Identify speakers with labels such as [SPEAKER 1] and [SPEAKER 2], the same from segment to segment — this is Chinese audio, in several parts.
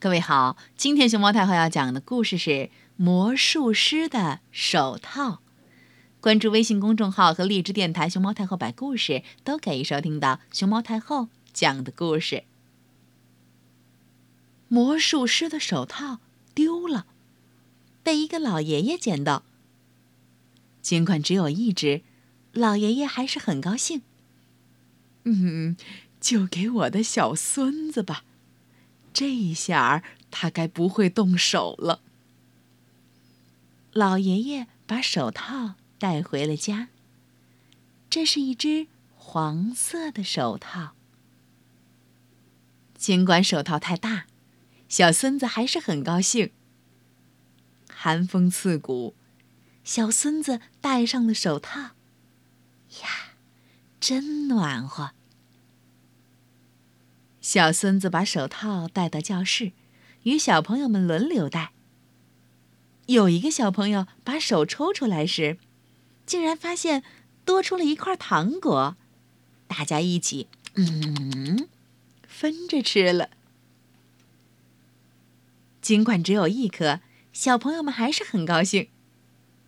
[SPEAKER 1] 各位好，今天熊猫太后要讲的故事是《魔术师的手套》。关注微信公众号和荔枝电台“熊猫太后摆故事”，都可以收听到熊猫太后讲的故事。魔术师的手套丢了，被一个老爷爷捡到。尽管只有一只，老爷爷还是很高兴。嗯，就给我的小孙子吧。这一下儿他该不会动手了。老爷爷把手套带回了家。这是一只黄色的手套。尽管手套太大，小孙子还是很高兴。寒风刺骨，小孙子戴上了手套，呀，真暖和。小孙子把手套带到教室，与小朋友们轮流戴。有一个小朋友把手抽出来时，竟然发现多出了一块糖果，大家一起嗯分着吃了。尽管只有一颗，小朋友们还是很高兴。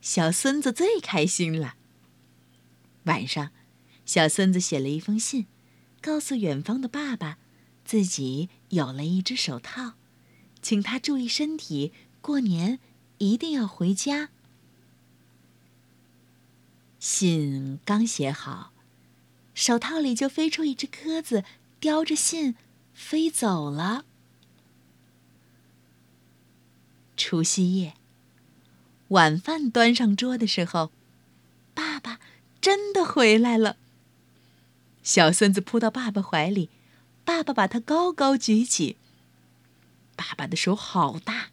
[SPEAKER 1] 小孙子最开心了。晚上，小孙子写了一封信，告诉远方的爸爸。自己有了一只手套，请他注意身体，过年一定要回家。信刚写好，手套里就飞出一只鸽子，叼着信飞走了。除夕夜，晚饭端上桌的时候，爸爸真的回来了。小孙子扑到爸爸怀里。爸爸把他高高举起。爸爸的手好大，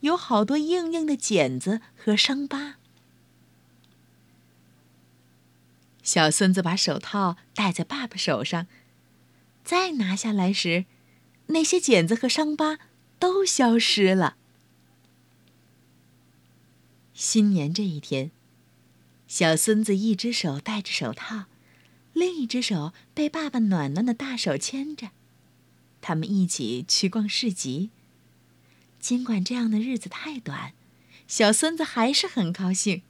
[SPEAKER 1] 有好多硬硬的茧子和伤疤。小孙子把手套戴在爸爸手上，再拿下来时，那些茧子和伤疤都消失了。新年这一天，小孙子一只手戴着手套。另一只手被爸爸暖暖的大手牵着，他们一起去逛市集。尽管这样的日子太短，小孙子还是很高兴。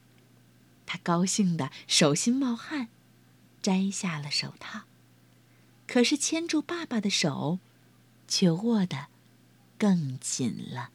[SPEAKER 1] 他高兴的手心冒汗，摘下了手套。可是牵住爸爸的手，却握得更紧了。